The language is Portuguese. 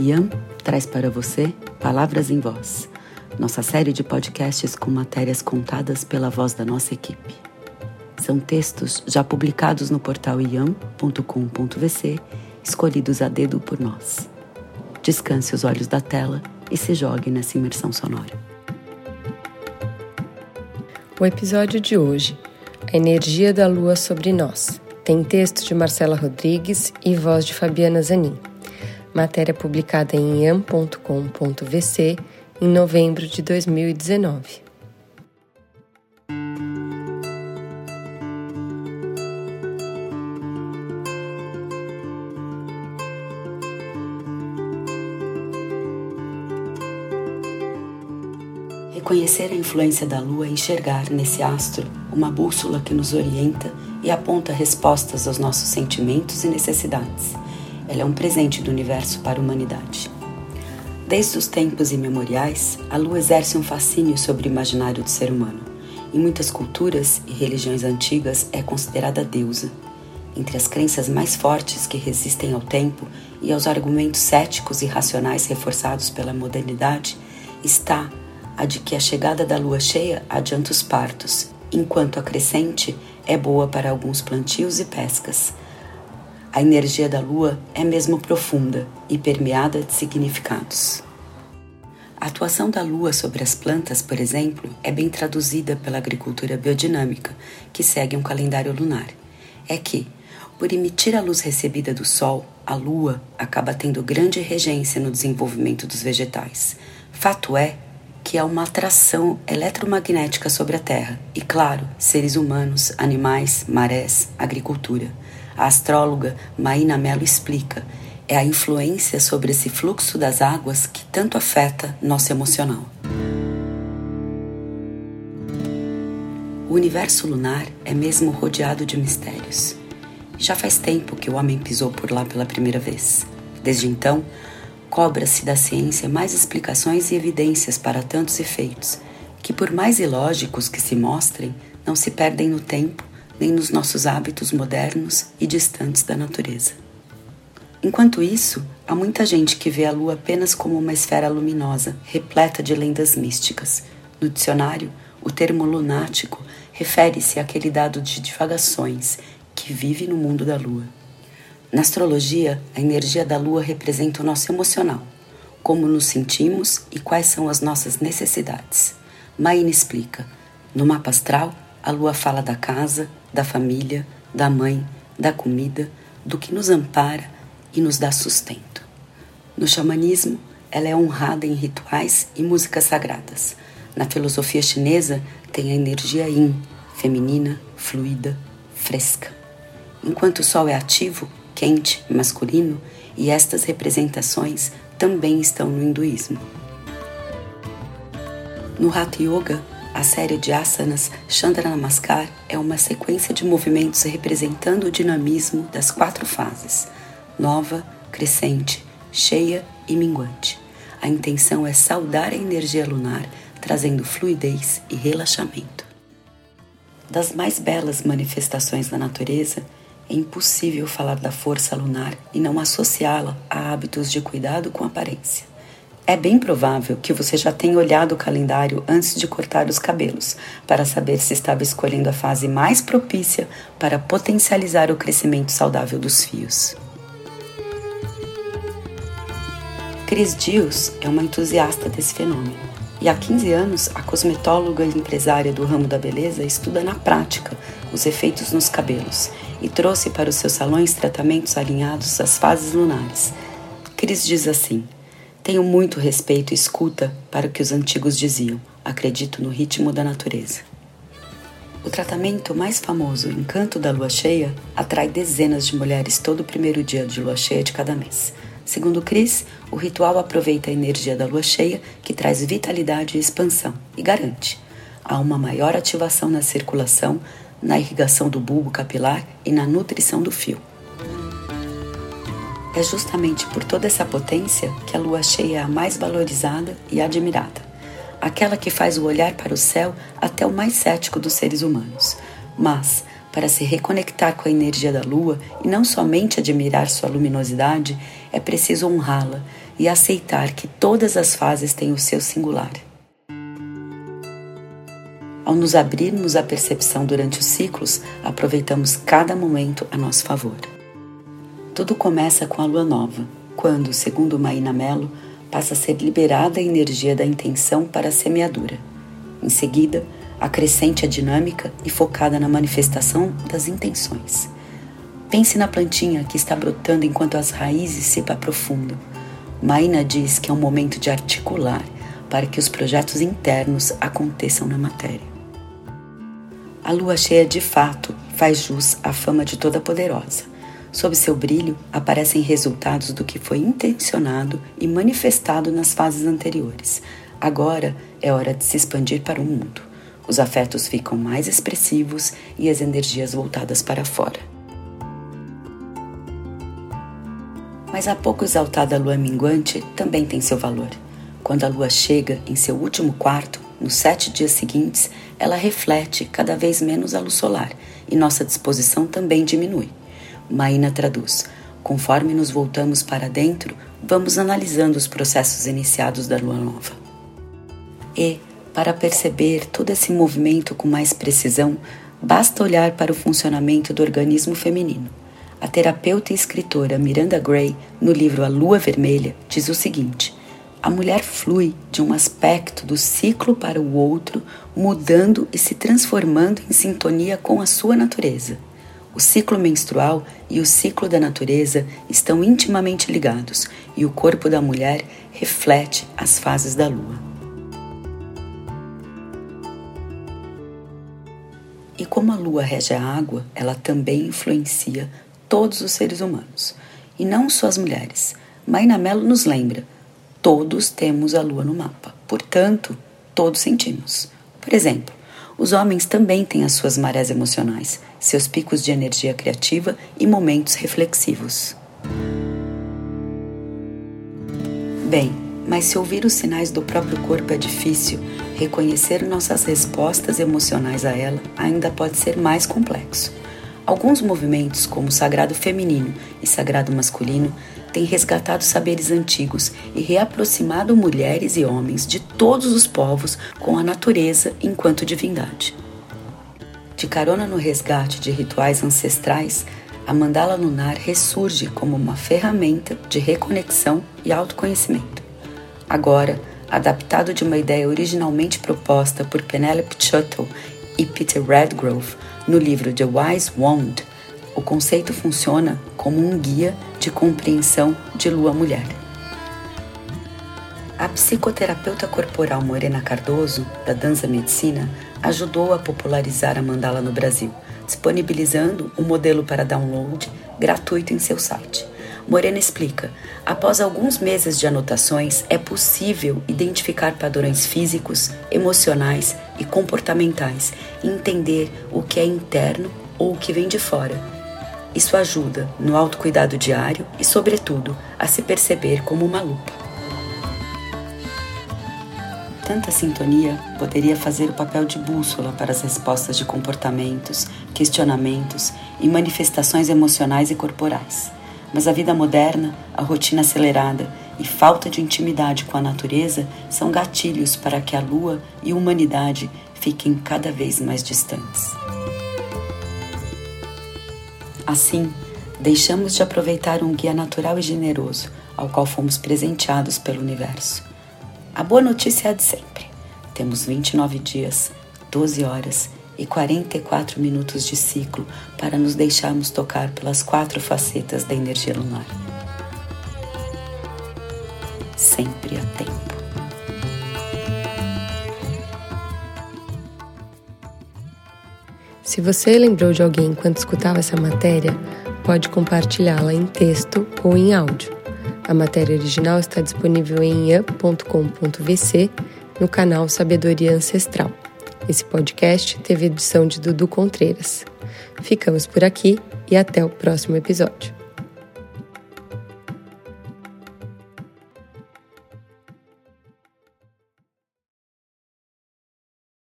Ian traz para você Palavras em Voz, nossa série de podcasts com matérias contadas pela voz da nossa equipe. São textos já publicados no portal iam.com.vc, escolhidos a dedo por nós. Descanse os olhos da tela e se jogue nessa imersão sonora. O episódio de hoje, A Energia da Lua sobre Nós, tem texto de Marcela Rodrigues e voz de Fabiana Zanin matéria publicada em iam.com.vc em novembro de 2019. Reconhecer a influência da Lua e enxergar nesse astro uma bússola que nos orienta e aponta respostas aos nossos sentimentos e necessidades ela é um presente do universo para a humanidade. Desde os tempos imemoriais, a lua exerce um fascínio sobre o imaginário do ser humano. Em muitas culturas e religiões antigas, é considerada deusa. Entre as crenças mais fortes que resistem ao tempo e aos argumentos céticos e racionais reforçados pela modernidade, está a de que a chegada da lua cheia adianta os partos, enquanto a crescente é boa para alguns plantios e pescas a energia da lua é mesmo profunda e permeada de significados. A atuação da lua sobre as plantas, por exemplo, é bem traduzida pela agricultura biodinâmica, que segue um calendário lunar. É que, por emitir a luz recebida do sol, a lua acaba tendo grande regência no desenvolvimento dos vegetais. Fato é que há uma atração eletromagnética sobre a Terra e, claro, seres humanos, animais, marés, agricultura. A astróloga Maína Mello explica: é a influência sobre esse fluxo das águas que tanto afeta nosso emocional. O universo lunar é mesmo rodeado de mistérios. Já faz tempo que o homem pisou por lá pela primeira vez. Desde então, cobra-se da ciência mais explicações e evidências para tantos efeitos, que, por mais ilógicos que se mostrem, não se perdem no tempo nem nos nossos hábitos modernos e distantes da natureza. Enquanto isso, há muita gente que vê a Lua apenas como uma esfera luminosa, repleta de lendas místicas. No dicionário, o termo lunático refere-se àquele dado de divagações que vive no mundo da Lua. Na astrologia, a energia da Lua representa o nosso emocional, como nos sentimos e quais são as nossas necessidades. Maína explica: no mapa astral, a Lua fala da casa, da família, da mãe, da comida, do que nos ampara e nos dá sustento. No xamanismo, ela é honrada em rituais e músicas sagradas. Na filosofia chinesa, tem a energia yin, feminina, fluida, fresca. Enquanto o sol é ativo, quente, masculino, e estas representações também estão no hinduísmo. No Hatha Yoga, a série de asanas Chandra Namaskar é uma sequência de movimentos representando o dinamismo das quatro fases: nova, crescente, cheia e minguante. A intenção é saudar a energia lunar, trazendo fluidez e relaxamento. Das mais belas manifestações da natureza, é impossível falar da força lunar e não associá-la a hábitos de cuidado com aparência. É bem provável que você já tenha olhado o calendário antes de cortar os cabelos, para saber se estava escolhendo a fase mais propícia para potencializar o crescimento saudável dos fios. Cris Dias é uma entusiasta desse fenômeno. E há 15 anos, a cosmetóloga e empresária do ramo da beleza estuda na prática os efeitos nos cabelos e trouxe para os seus salões tratamentos alinhados às fases lunares. Cris diz assim: tenho muito respeito e escuta para o que os antigos diziam. Acredito no ritmo da natureza. O tratamento mais famoso, Encanto da Lua Cheia, atrai dezenas de mulheres todo o primeiro dia de lua cheia de cada mês. Segundo Cris, o ritual aproveita a energia da lua cheia, que traz vitalidade e expansão, e garante há uma maior ativação na circulação, na irrigação do bulbo capilar e na nutrição do fio. É justamente por toda essa potência que a lua cheia é a mais valorizada e admirada, aquela que faz o olhar para o céu até o mais cético dos seres humanos. Mas, para se reconectar com a energia da lua e não somente admirar sua luminosidade, é preciso honrá-la e aceitar que todas as fases têm o seu singular. Ao nos abrirmos à percepção durante os ciclos, aproveitamos cada momento a nosso favor. Tudo começa com a lua nova, quando, segundo Maína Mello, passa a ser liberada a energia da intenção para a semeadura. Em seguida, acrescente a dinâmica e focada na manifestação das intenções. Pense na plantinha que está brotando enquanto as raízes se aprofundam. Maína diz que é um momento de articular para que os projetos internos aconteçam na matéria. A lua cheia de fato faz jus à fama de toda poderosa. Sob seu brilho aparecem resultados do que foi intencionado e manifestado nas fases anteriores. Agora é hora de se expandir para o mundo. Os afetos ficam mais expressivos e as energias voltadas para fora. Mas a pouco exaltada lua minguante também tem seu valor. Quando a lua chega em seu último quarto, nos sete dias seguintes, ela reflete cada vez menos a luz solar e nossa disposição também diminui. Maína traduz: conforme nos voltamos para dentro, vamos analisando os processos iniciados da lua nova. E, para perceber todo esse movimento com mais precisão, basta olhar para o funcionamento do organismo feminino. A terapeuta e escritora Miranda Gray, no livro A Lua Vermelha, diz o seguinte: a mulher flui de um aspecto do ciclo para o outro, mudando e se transformando em sintonia com a sua natureza. O ciclo menstrual e o ciclo da natureza estão intimamente ligados e o corpo da mulher reflete as fases da lua. E como a lua rege a água, ela também influencia todos os seres humanos, e não só as mulheres. Maina Mello nos lembra Todos temos a lua no mapa, portanto, todos sentimos. Por exemplo, os homens também têm as suas marés emocionais, seus picos de energia criativa e momentos reflexivos. Bem, mas se ouvir os sinais do próprio corpo é difícil, reconhecer nossas respostas emocionais a ela ainda pode ser mais complexo. Alguns movimentos, como o sagrado feminino e sagrado masculino, têm resgatado saberes antigos e reaproximado mulheres e homens de todos os povos com a natureza enquanto divindade. De carona no resgate de rituais ancestrais, a mandala lunar ressurge como uma ferramenta de reconexão e autoconhecimento. Agora, adaptado de uma ideia originalmente proposta por Penelope Shuttle e Peter Redgrove no livro The Wise Wand, o conceito funciona como um guia de compreensão de lua mulher. A psicoterapeuta corporal Morena Cardoso, da Dança Medicina, ajudou a popularizar a mandala no Brasil, disponibilizando o um modelo para download gratuito em seu site. Morena explica: após alguns meses de anotações, é possível identificar padrões físicos, emocionais e comportamentais entender o que é interno ou o que vem de fora isso ajuda no autocuidado diário e, sobretudo, a se perceber como uma lupa. Tanta sintonia poderia fazer o papel de bússola para as respostas de comportamentos, questionamentos e manifestações emocionais e corporais. Mas a vida moderna, a rotina acelerada e falta de intimidade com a natureza são gatilhos para que a lua e a humanidade fiquem cada vez mais distantes. Assim, deixamos de aproveitar um guia natural e generoso ao qual fomos presenteados pelo universo. A boa notícia é a de sempre. Temos 29 dias, 12 horas e 44 minutos de ciclo para nos deixarmos tocar pelas quatro facetas da energia lunar. Sempre há tempo. Se você lembrou de alguém enquanto escutava essa matéria, pode compartilhá-la em texto ou em áudio. A matéria original está disponível em up.com.vc no canal Sabedoria Ancestral. Esse podcast teve edição de Dudu Contreiras. Ficamos por aqui e até o próximo episódio.